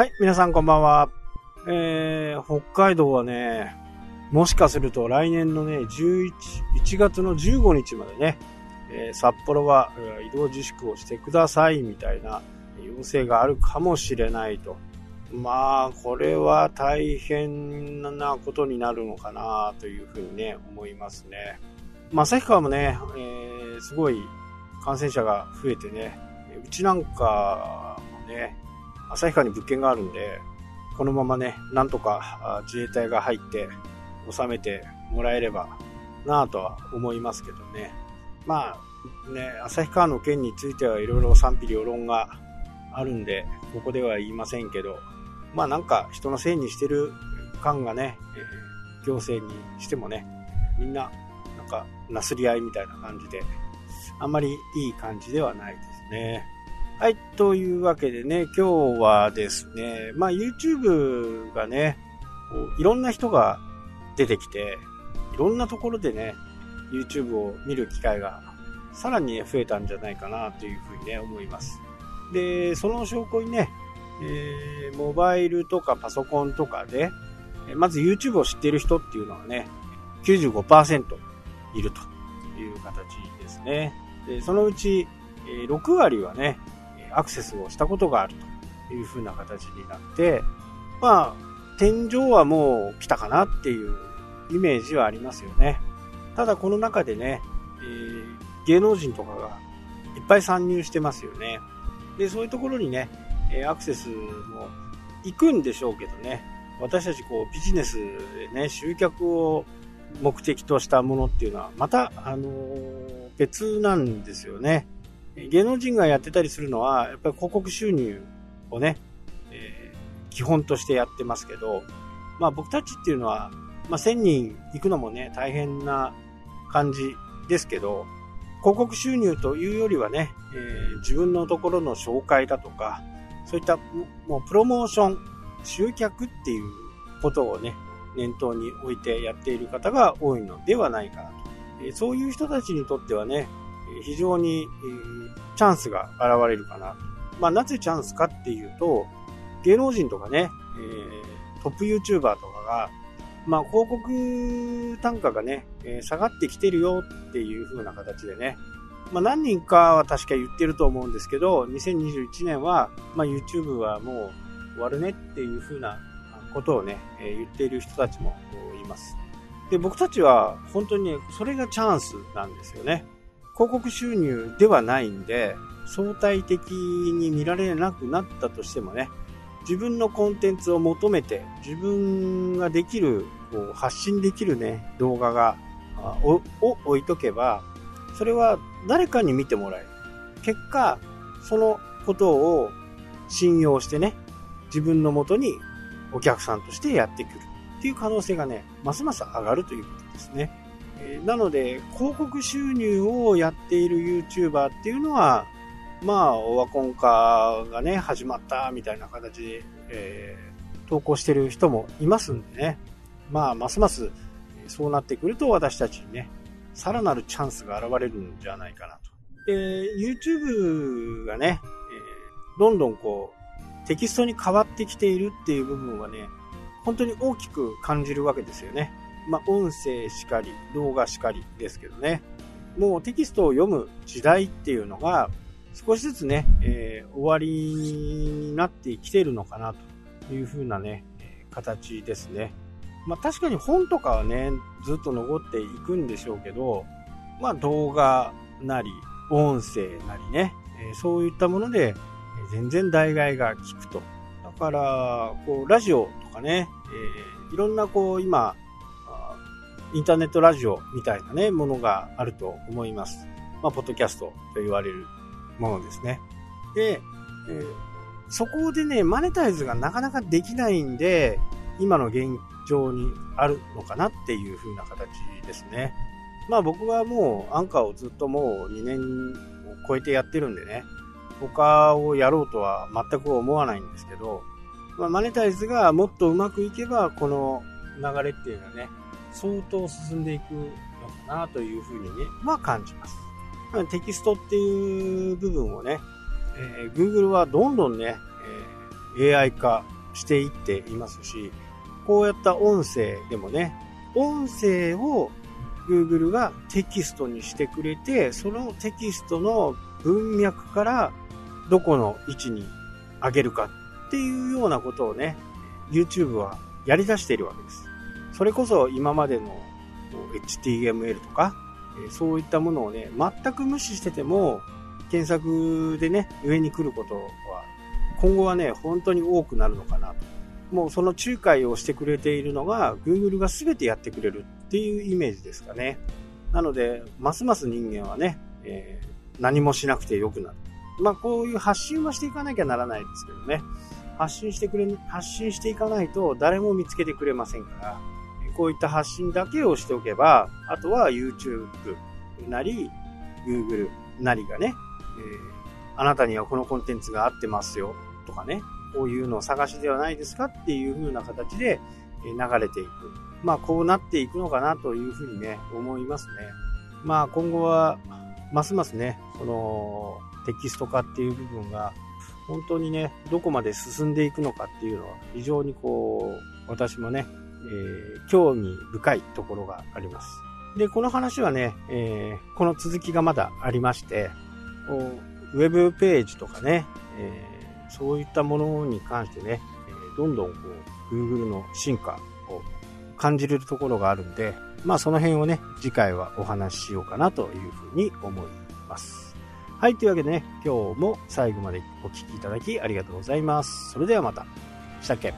はい、皆さんこんばんは。えー、北海道はね、もしかすると来年のね、11、1月の15日までね、えー、札幌は移動自粛をしてくださいみたいな要請があるかもしれないと。まあ、これは大変なことになるのかなというふうにね、思いますね。まあ、旭川もね、えー、すごい感染者が増えてね、うちなんかもね、旭川に物件があるんで、このままね、なんとか自衛隊が入って収めてもらえればなぁとは思いますけどね。まあね、旭川の件についてはいろいろ賛否両論があるんで、ここでは言いませんけど、まあなんか人のせいにしてる感がね、え、行政にしてもね、みんななんかなすり合いみたいな感じで、あんまりいい感じではないですね。はい、というわけでね、今日はですね、まあ YouTube がね、いろんな人が出てきて、いろんなところでね、YouTube を見る機会がさらに、ね、増えたんじゃないかなというふうにね、思います。で、その証拠にね、えー、モバイルとかパソコンとかで、まず YouTube を知っている人っていうのはね、95%いるという形ですね。でそのうちえ6割はね、アクセスをしたことがあるという風な形になって、まあ、天井はもう来たかなっていうイメージはありますよね。ただこの中でね、えー、芸能人とかがいっぱい参入してますよね。で、そういうところにね、アクセスも行くんでしょうけどね、私たちこうビジネスでね、集客を目的としたものっていうのは、また、あの、別なんですよね。芸能人がやってたりするのは、やっぱり広告収入をね、えー、基本としてやってますけど、まあ僕たちっていうのは、まあ1000人行くのもね、大変な感じですけど、広告収入というよりはね、えー、自分のところの紹介だとか、そういったもうプロモーション、集客っていうことをね、念頭に置いてやっている方が多いのではないかなと。そういう人たちにとってはね、非常に、チャンスが現れるかな。まあ、なぜチャンスかっていうと、芸能人とかね、え、トップ YouTuber とかが、まあ、広告単価がね、え、下がってきてるよっていう風な形でね、まあ、何人かは確か言ってると思うんですけど、2021年は、まあ、YouTube はもう終わるねっていう風なことをね、え、言っている人たちもいます。で、僕たちは本当にね、それがチャンスなんですよね。広告収入ではないんで、相対的に見られなくなったとしてもね、自分のコンテンツを求めて、自分ができる、こう発信できるね、動画が、を置いとけば、それは誰かに見てもらえる。結果、そのことを信用してね、自分のもとにお客さんとしてやってくるっていう可能性がね、ますます上がるということですね。なので、広告収入をやっている YouTuber っていうのは、まあ、オワコン化がね、始まったみたいな形で、えー、投稿してる人もいますんでね。まあ、ますますそうなってくると私たちにね、さらなるチャンスが現れるんじゃないかなと。で、YouTube がね、えー、どんどんこう、テキストに変わってきているっていう部分はね、本当に大きく感じるわけですよね。まあ、音声しかり、動画しかりですけどね。もうテキストを読む時代っていうのが、少しずつね、えー、終わりになってきてるのかなというふうなね、形ですね。まあ確かに本とかはね、ずっと残っていくんでしょうけど、まあ動画なり、音声なりね、えー、そういったもので全然代替が効くと。だから、こう、ラジオとかね、えー、いろんなこう、今、インターネットラジオみたいなね、ものがあると思います。まあ、ポッドキャストと言われるものですね。で、えー、そこでね、マネタイズがなかなかできないんで、今の現状にあるのかなっていう風な形ですね。まあ僕はもうアンカーをずっともう2年を超えてやってるんでね、他をやろうとは全く思わないんですけど、まあ、マネタイズがもっとうまくいけば、この流れっていうのはね、相当進んでいくのかなというふうにね、まあ感じます。テキストっていう部分をね、えー、Google はどんどんね、え AI 化していっていますし、こうやった音声でもね、音声を Google がテキストにしてくれて、そのテキストの文脈からどこの位置に上げるかっていうようなことをね、YouTube はやり出しているわけです。それこそ今までの HTML とか、そういったものをね、全く無視してても、検索でね、上に来ることは、今後はね、本当に多くなるのかなと。もうその仲介をしてくれているのが、Google が全てやってくれるっていうイメージですかね。なので、ますます人間はね、えー、何もしなくてよくなる。まあ、こういう発信はしていかなきゃならないですけどね。発信してくれ、発信していかないと誰も見つけてくれませんから、こういった発信だけをしておけば、あとは YouTube なり、Google なりがね、えー、あなたにはこのコンテンツが合ってますよとかね、こういうのを探しではないですかっていう風な形で流れていく。まあこうなっていくのかなというふうにね、思いますね。まあ今後は、ますますね、このテキスト化っていう部分が本当にね、どこまで進んでいくのかっていうのは非常にこう、私もね、えー、興味深いところがあります。で、この話はね、えー、この続きがまだありまして、ウェブページとかね、えー、そういったものに関してね、えどんどんこう、Google の進化を感じるところがあるんで、まあその辺をね、次回はお話ししようかなというふうに思います。はい、というわけでね、今日も最後までお聴きいただきありがとうございます。それではまた。したっけ？